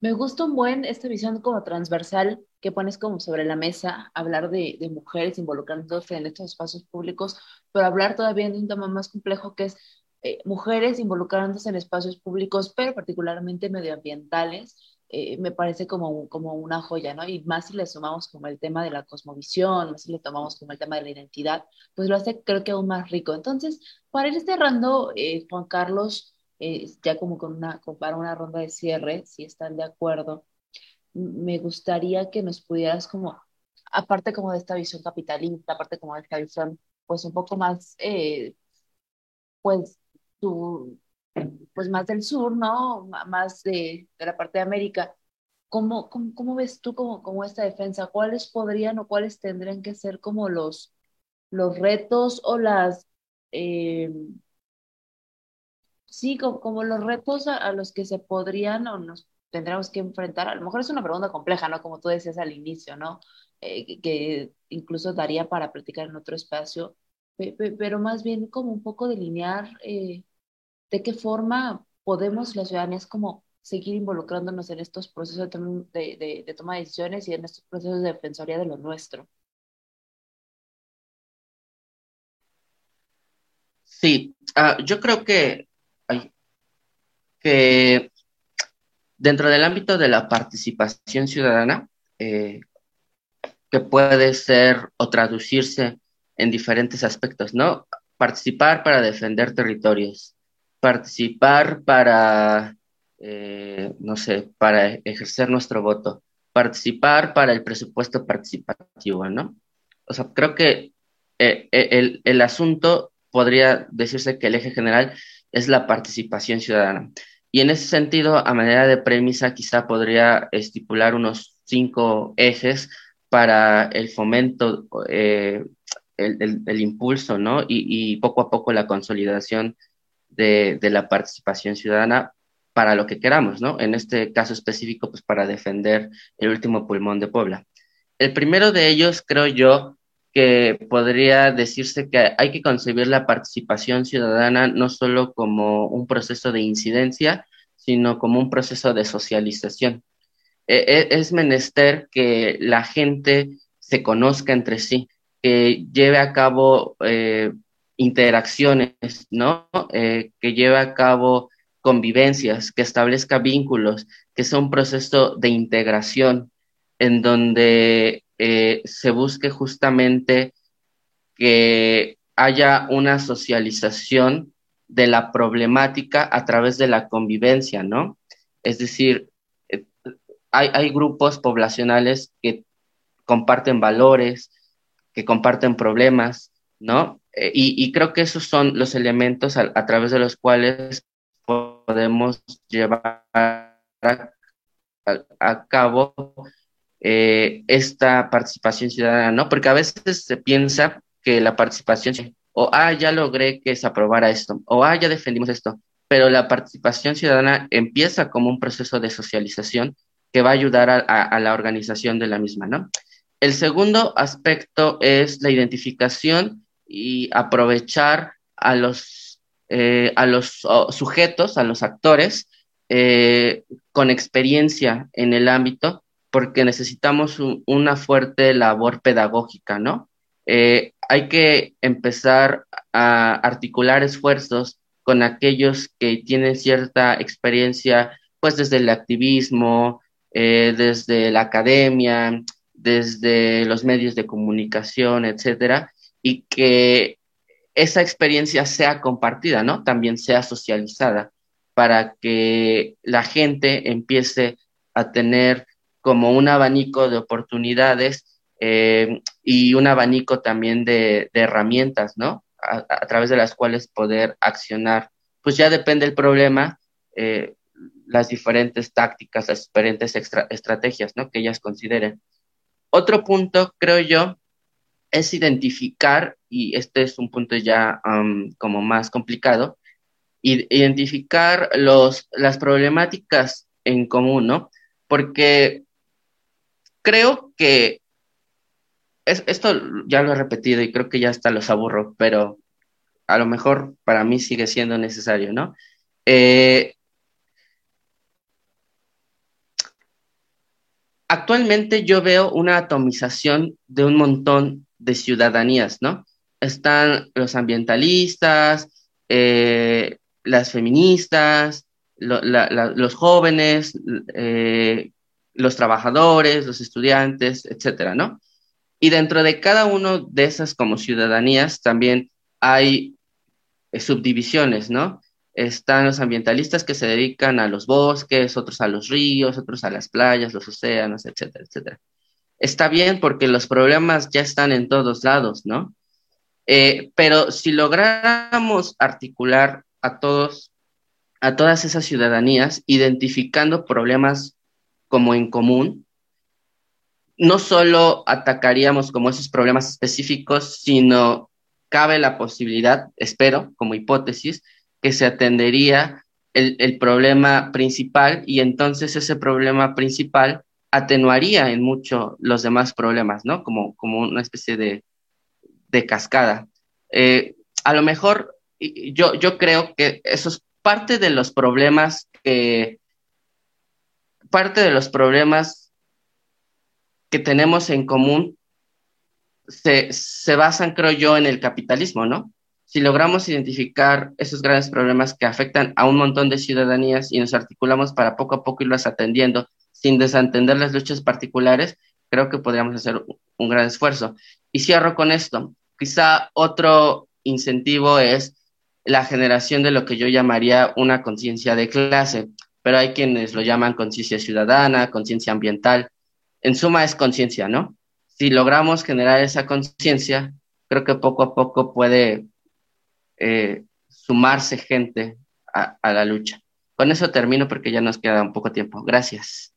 Me gusta un buen esta visión como transversal que pones como sobre la mesa, hablar de, de mujeres involucrándose en estos espacios públicos, pero hablar todavía de un tema más complejo que es eh, mujeres involucrándose en espacios públicos, pero particularmente medioambientales, eh, me parece como, como una joya, ¿no? Y más si le sumamos como el tema de la cosmovisión, más si le tomamos como el tema de la identidad, pues lo hace creo que aún más rico. Entonces, para ir cerrando, eh, Juan Carlos, ya como con una, para una ronda de cierre, si están de acuerdo, me gustaría que nos pudieras como, aparte como de esta visión capitalista, aparte como de esta visión, pues un poco más, pues pues más del sur, ¿no? más de, la parte de América. ¿Cómo, cómo, ves tú como, como, esta defensa? ¿Cuáles podrían o cuáles tendrían que ser como los, los retos o las... Eh, sí, como, los retos a, los que se podrían o nos tendríamos que enfrentar? A lo mejor es una pregunta compleja, ¿no? Como tú decías al inicio, ¿no? Eh, que, incluso daría para practicar en otro espacio, pero más bien como un poco delinear eh, de qué forma podemos las ciudadanías como seguir involucrándonos en estos procesos de, toma de decisiones y en estos procesos de defensoría de lo nuestro. Sí, ah, yo creo que, que dentro del ámbito de la participación ciudadana, eh, que puede ser o traducirse en diferentes aspectos, ¿no? Participar para defender territorios, participar para, eh, no sé, para ejercer nuestro voto, participar para el presupuesto participativo, ¿no? O sea, creo que eh, eh, el, el asunto podría decirse que el eje general es la participación ciudadana. Y en ese sentido, a manera de premisa, quizá podría estipular unos cinco ejes para el fomento, el, el, impulso, ¿no? Y, y, poco a poco la consolidación de, la participación ciudadana para lo que queramos, ¿no? En este caso específico, pues para defender el último pulmón de Puebla. El primero de ellos, creo yo, que podría decirse que hay que concebir la participación ciudadana no solo como un proceso de incidencia, sino como un proceso de socialización. E, e, es menester que la gente se conozca entre sí, que lleve a cabo eh, interacciones, ¿no? Eh, que lleve a cabo convivencias, que establezca vínculos, que sea un proceso de integración en donde eh, se busque justamente que haya una socialización de la problemática a través de la convivencia, ¿no? Es decir, hay grupos poblacionales que comparten valores, que comparten problemas, ¿no? Eh, y, creo que esos son los elementos a, través de los cuales podemos llevar a, cabo eh, esta participación ciudadana, ¿no? Porque a veces se piensa que la participación, o ah, ya logré que se aprobara esto, o ah, ya defendimos esto, pero la participación ciudadana empieza como un proceso de socialización que va a ayudar a, a la organización de la misma, ¿no? El segundo aspecto es la identificación y aprovechar a los, eh, a los sujetos, a los actores, eh, con experiencia en el ámbito, porque necesitamos una fuerte labor pedagógica, ¿no? Eh, hay que empezar a articular esfuerzos con aquellos que tienen cierta experiencia, pues desde el activismo, desde la academia, desde los medios de comunicación, etcétera, y que esa experiencia sea compartida, ¿no? También sea socializada para que la gente empiece a tener como un abanico de oportunidades eh, y un abanico también de, herramientas, ¿no? A, través de las cuales poder accionar. Pues ya depende el problema, eh, las diferentes tácticas, las diferentes estrategias, ¿no? Que ellas consideren. Otro punto, creo yo, es identificar, y este es un punto ya como más complicado, identificar los, las problemáticas en común, ¿no? Porque creo que esto ya lo he repetido y creo que ya hasta los aburro, pero a lo mejor para mí sigue siendo necesario, ¿no? Eh, actualmente yo veo una atomización de un montón de ciudadanías, ¿no? Están los ambientalistas, eh, las feministas, los jóvenes, eh, los trabajadores, los estudiantes, etcétera, ¿no? Y dentro de cada uno de esas como ciudadanías también hay eh, subdivisiones, ¿no? Están los ambientalistas que se dedican a los bosques, otros a los ríos, otros a las playas, los océanos, etcétera, etcétera. Está bien porque los problemas ya están en todos lados, ¿no? Eh, pero si lográramos articular a todos, a todas esas ciudadanías, identificando problemas como en común, no solo atacaríamos como esos problemas específicos, sino cabe la posibilidad, espero, como hipótesis, que se atendería el, problema principal y entonces ese problema principal atenuaría en mucho los demás problemas, ¿no? Como, como una especie de, de cascada. Eh, a lo mejor yo, yo creo que eso es parte de los problemas que, parte de los problemas que tenemos en común se, se basan, creo yo, en el capitalismo, ¿no? Si logramos identificar esos grandes problemas que afectan a un montón de ciudadanías y nos articulamos para poco a poco irlos atendiendo sin desatender las luchas particulares, creo que podríamos hacer un gran esfuerzo. Y cierro con esto. Quizá otro incentivo es la generación de lo que yo llamaría una conciencia de clase, pero hay quienes lo llaman conciencia ciudadana, conciencia ambiental. En suma es conciencia, ¿no? Si logramos generar esa conciencia, creo que poco a poco puede eh, sumarse gente a, la lucha. Con eso termino porque ya nos queda un poco tiempo. Gracias.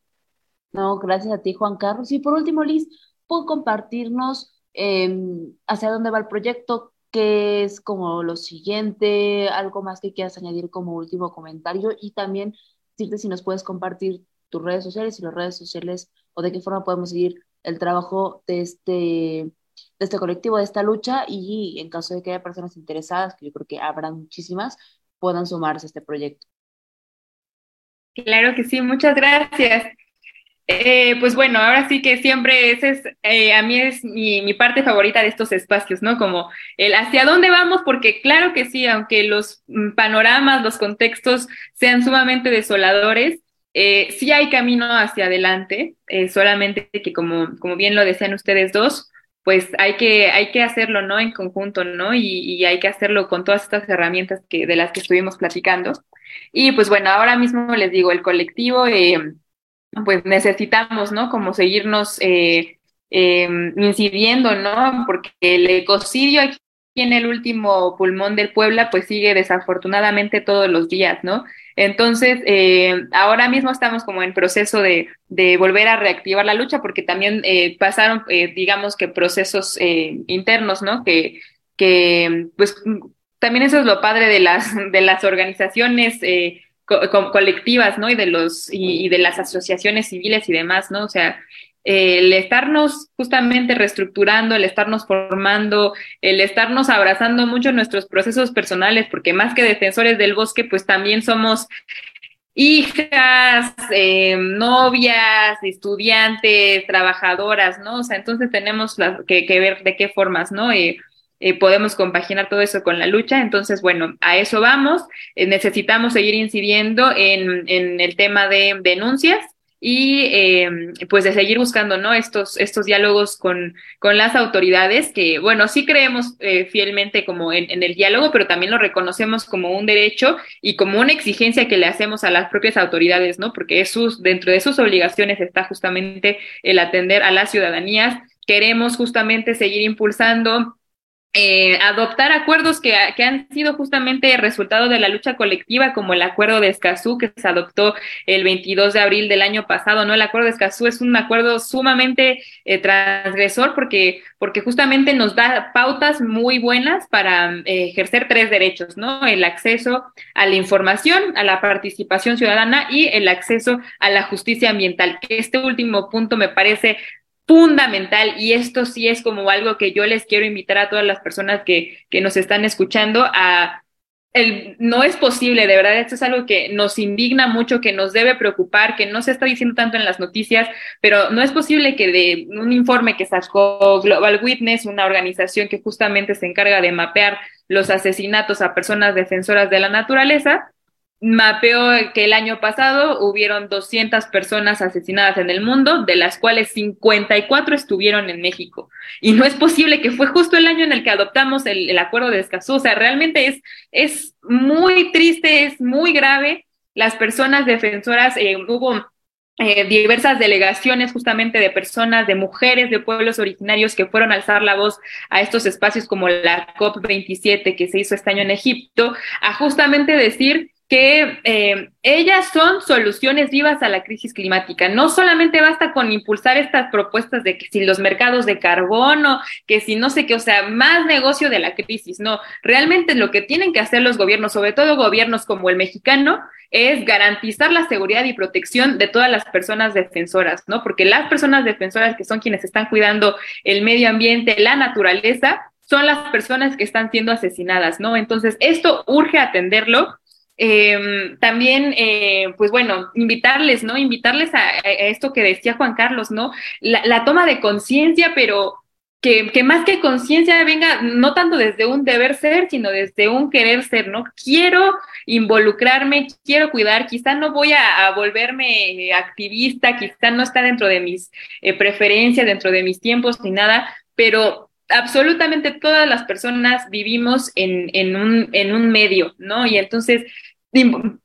No, gracias a ti, Juan Carlos. Y por último, Liz, ¿puedo compartirnos Em, hacia dónde va el proyecto, qué es como lo siguiente, algo más que quieras añadir como último comentario y también decirte si nos puedes compartir tus redes sociales y las redes sociales o de qué forma podemos seguir el trabajo de este, de este colectivo, de esta lucha y en caso de que haya personas interesadas, que yo creo que habrá muchísimas, puedan sumarse a este proyecto. Claro que sí, muchas gracias. Eh, pues bueno, ahora sí que siempre ese es, eh, a mí es mi, parte favorita de estos espacios, ¿no? Como el hacia dónde vamos, porque claro que sí, aunque los mm, panoramas, los contextos sean sumamente desoladores, eh, sí hay camino hacia adelante, solamente que como, como bien lo decían ustedes dos, pues hay que, hay que hacerlo, ¿no? En conjunto, ¿no? Y, hay que hacerlo con todas estas herramientas que, de las que estuvimos platicando. Y pues bueno, ahora mismo les digo, el colectivo... Eh, pues necesitamos, ¿no? Como seguirnos eh, eh, incidiendo, ¿no? Porque el ecocidio aquí en el último pulmón del Puebla, pues sigue desafortunadamente todos los días, ¿no? Entonces, eh, ahora mismo estamos como en proceso de, volver a reactivar la lucha, porque también eh, pasaron, eh, digamos que procesos internos, ¿no? Que, pues, también eso es lo padre de las, de las organizaciones co colectivas, ¿no? Y de los, y, y, de las asociaciones civiles y demás, ¿no? O sea, el estarnos justamente reestructurando, el estarnos formando, el estarnos abrazando mucho nuestros procesos personales, porque más que defensores del bosque, pues también somos hijas, eh, novias, estudiantes, trabajadoras, ¿no? O sea, entonces tenemos la, que, que, ver de qué formas, ¿no? Eh, eh, podemos compaginar todo eso con la lucha. Entonces, bueno, a eso vamos. Eh, necesitamos seguir incidiendo en, en, el tema de denuncias y eh, pues de seguir buscando no estos estos diálogos con con las autoridades que bueno sí creemos eh, fielmente como en, en, el diálogo pero también lo reconocemos como un derecho y como una exigencia que le hacemos a las propias autoridades no porque sus, dentro de sus obligaciones está justamente el atender a las ciudadanías. Queremos justamente seguir impulsando eh, adoptar acuerdos que, que, han sido justamente resultado de la lucha colectiva, como el acuerdo de Escazú, que se adoptó el 22 de abril del año pasado, ¿no? El acuerdo de Escazú es un acuerdo sumamente eh, transgresor porque, porque justamente nos da pautas muy buenas para eh, ejercer tres derechos, ¿no? El acceso a la información, a la participación ciudadana y el acceso a la justicia ambiental, este último punto me parece fundamental y esto sí es como algo que yo les quiero invitar a todas las personas que, que nos están escuchando a no es posible, de verdad, esto es algo que nos indigna mucho, que nos debe preocupar, que no se está diciendo tanto en las noticias, pero no es posible que de un informe que sacó Global Witness, una organización que justamente se encarga de mapear los asesinatos a personas defensoras de la naturaleza, mapeó que el año pasado hubieron 200 personas asesinadas en el mundo, de las cuales 54 estuvieron en México. Y no es posible que fue justo el año en el que adoptamos el, acuerdo de Escazú. O sea, realmente es, es muy triste, es muy grave. Las personas defensoras, eh, hubo eh, diversas delegaciones justamente de personas, de mujeres de pueblos originarios que fueron a alzar la voz a estos espacios como la COP27 que se hizo este año en Egipto, a justamente decir que eh, ellas son soluciones vivas a la crisis climática. No solamente basta con impulsar estas propuestas de que si los mercados de carbono, que si no sé qué, o sea, más negocio de la crisis, no. Realmente lo que tienen que hacer los gobiernos, sobre todo gobiernos como el mexicano, es garantizar la seguridad y protección de todas las personas defensoras, ¿no? Porque las personas defensoras que son quienes están cuidando el medio ambiente, la naturaleza, son las personas que están siendo asesinadas, ¿no? Entonces, esto urge atenderlo eh, también, eh, pues bueno, invitarles, ¿no? Invitarles a, esto que decía Juan Carlos, ¿no? La, toma de conciencia, pero que, más que conciencia venga no tanto desde un deber ser, sino desde un querer ser, ¿no? Quiero involucrarme, quiero cuidar, quizá no voy a, volverme activista, quizá no está dentro de mis eh, preferencias, dentro de mis tiempos ni nada, pero absolutamente todas las personas vivimos en, en, un, en un medio, ¿no? Y entonces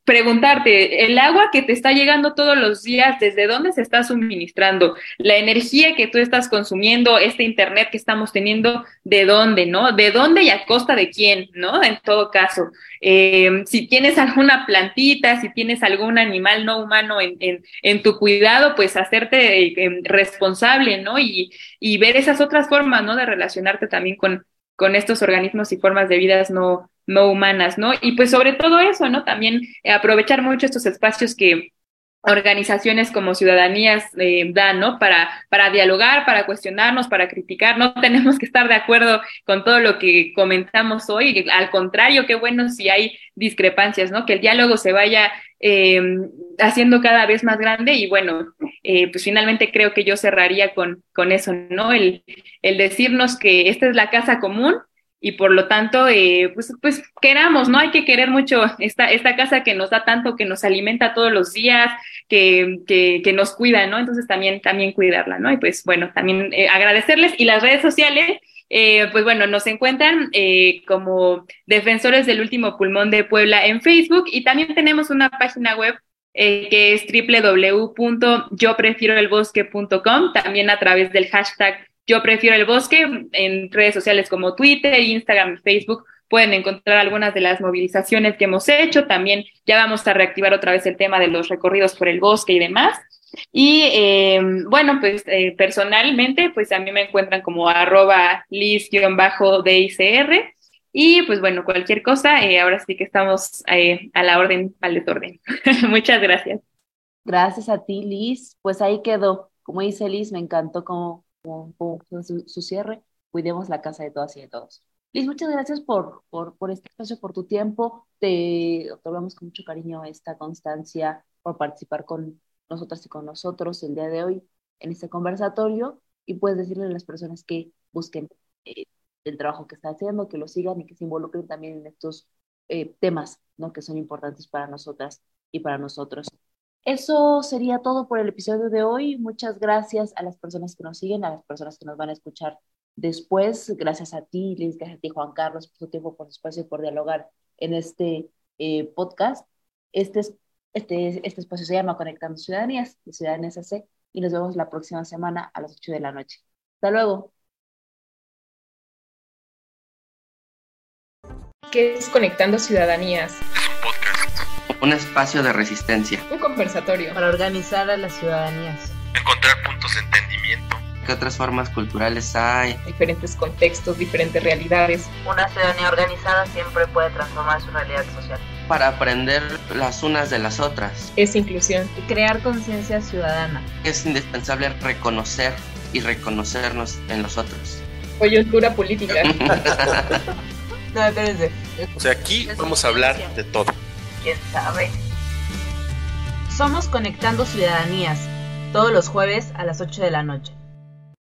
preguntarte, el agua que te está llegando todos los días, ¿desde dónde se está suministrando? La energía que tú estás consumiendo, este internet que estamos teniendo, ¿de dónde, no? ¿De dónde y a costa de quién, no? En todo caso, eh, si tienes alguna plantita, si tienes algún animal no humano en, en, tu cuidado, pues hacerte eh, responsable, ¿no? Y, y ver esas otras formas, ¿no? De relacionarte también con, con estos organismos y formas de vidas no, no humanas, ¿no? Y pues sobre todo eso, ¿no? También eh, aprovechar mucho estos espacios que organizaciones como ciudadanías eh, dan, ¿no? Para, para dialogar, para cuestionarnos, para criticar. No tenemos que estar de acuerdo con todo lo que comentamos hoy. Al contrario, qué bueno si hay discrepancias, ¿no? Que el diálogo se vaya eh, haciendo cada vez más grande y bueno, eh, pues finalmente creo que yo cerraría con, con eso, ¿no? El, el decirnos que esta es la casa común y por lo tanto, eh, pues, pues queramos, ¿no? Hay que querer mucho esta, esta casa que nos da tanto, que nos alimenta todos los días, que, que, nos cuida, ¿no? Entonces también, también cuidarla, ¿no? Y pues bueno, también eh, agradecerles y las redes sociales. Eh, pues bueno, nos encuentran como Defensores del Último Pulmón de Puebla en Facebook y también tenemos una página web que es www.yoprefieroelbosque.com, también a través del hashtag yo prefiero el bosque en redes sociales como Twitter, Instagram, Facebook. Pueden encontrar algunas de las movilizaciones que hemos hecho. También ya vamos a reactivar otra vez el tema de los recorridos por el bosque y demás. Y eh, bueno, pues eh, personalmente, pues a mí me encuentran como arroba lis-dicr. Y pues bueno, cualquier cosa, eh, ahora sí que estamos a la orden, al desorden. Muchas gracias. Gracias a ti, Liz. Pues ahí quedó. Como dice Liz, me encantó cómo su, cierre, cuidemos la casa de todas y de todos. Liz, muchas gracias por, por, por este espacio, por tu tiempo. Te otorgamos con mucho cariño esta constancia por participar con nosotras y con nosotros el día de hoy en este conversatorio y puedes decirle a las personas que busquen eh, el trabajo que está haciendo, que lo sigan y que se involucren también en estos eh, temas ¿no? que son importantes para nosotras y para nosotros. Eso sería todo por el episodio de hoy. Muchas gracias a las personas que nos siguen, a las personas que nos van a escuchar después. Gracias a ti, Liz, gracias a ti, Juan Carlos, por tu tiempo, por tu espacio y por dialogar en este eh, podcast. Este, este, este espacio se llama Conectando Ciudadanías de Ciudadanías AC y nos vemos la próxima semana a las 8 de la noche. Hasta luego. ¿Qué es Conectando Ciudadanías? Un espacio de resistencia. Un conversatorio. Para organizar a las ciudadanías. Encontrar puntos de entendimiento. ¿Qué otras formas culturales hay? Diferentes contextos, diferentes realidades. Una ciudadanía organizada siempre puede transformar su realidad social. Para aprender las unas de las otras. Es inclusión. Y crear conciencia ciudadana. Es indispensable reconocer y reconocernos en los otros. Coyuntura política. no, espérense O sea, aquí vamos a hablar de todo. ¿Quién sabe? Somos Conectando Ciudadanías, todos los jueves a las 8 de la noche.